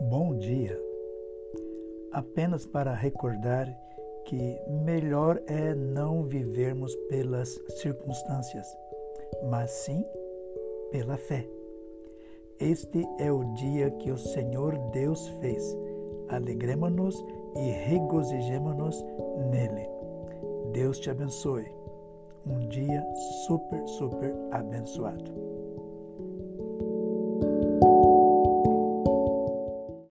Bom dia. apenas para recordar que melhor é não vivermos pelas circunstâncias, mas sim pela fé. Este é o dia que o Senhor Deus fez. Alegremos-nos e regozijemos-nos nele. Deus te abençoe. Um dia super, super abençoado.